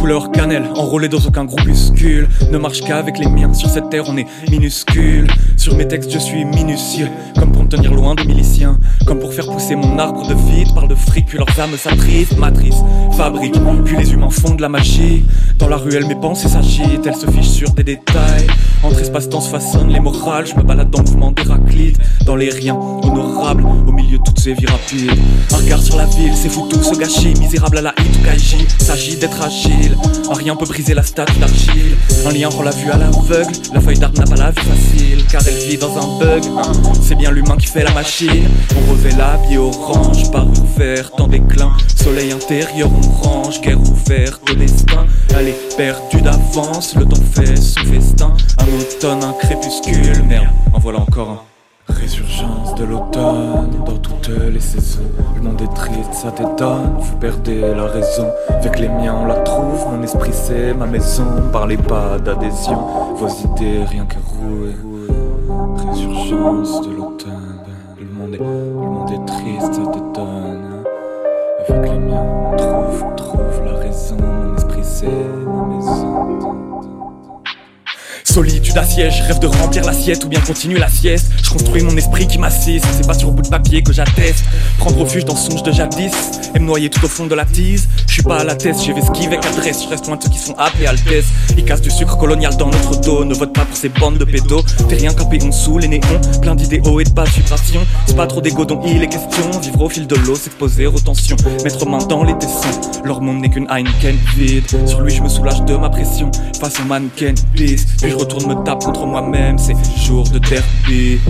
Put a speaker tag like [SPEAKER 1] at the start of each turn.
[SPEAKER 1] Couleur cannelle, enrôlé dans aucun groupuscule. Ne marche qu'avec les miens, sur cette terre on est minuscule. Sur mes textes je suis minutieux, loin des miliciens. Comme pour faire pousser mon arbre de vide, par de fric, puis leurs âmes s'attristent. Matrice, fabrique, puis les humains font de la magie. Dans la ruelle mes pensées s'agitent, elles se fichent sur des détails. Entre espace-temps se façonnent les morales, je me balade dans le mouvement d'Héraclite. Dans les riens, honorables, au milieu de Un regard sur la ville, c'est fou tout ce gâchis, misérable à la hit ou kaiji. S'agit d'être agile, un rien peut briser la statue d'argile. Un lien rend la vue à l'aveugle, la feuille d'arbre n'a pas la vie facile, car elle vit dans un bug. hein. C'est bien l'humain qui fait la machine. On revêt l'habit orange, par ouvert, en déclin. Soleil intérieur, on range, guerre ouverte au destin. Elle est perdue d'avance, le temps fait son festin. Un automne, un crépuscule, merde, en voilà encore un. De l'automne dans toutes les saisons. Le monde est triste, ça t'étonne, vous perdez la raison. Avec les miens, on la trouve, mon esprit c'est ma maison. Parlez pas d'adhésion, vos idées rien que rouées. Résurgence de l'automne, le monde est, le monde triste, ça t'étonne. Avec les miens, on trouve, trouve la raison. Mon esprit c'est. Solitude assiège, je rêve de remplir l'assiette ou bien continuer la sieste. Je construis mon esprit qui m'assiste, c'est pas sur bout de papier que j'atteste. Prendre refuge dans songe de jadis et me noyer tout au fond de la tise. Je suis pas à la tête, j'ai esquive avec adresse, je reste loin de ceux qui sont appelés Altesse. Ils cassent du sucre colonial dans notre dos, ne vote pas pour ces bandes de pédos. T'es rien qu'un péon sous les néons, plein d'idéaux et de basses vibrations. C'est pas trop d'égo dont il est question, vivre au fil de l'eau, s'exposer aux tensions. Mettre main dans les tessons, leur monde n'est qu'une Heineken vide. Sur lui, je me soulage de ma pression, face au mannequin, please. Puis je je retourne me tape contre moi-même, c'est jour de derby.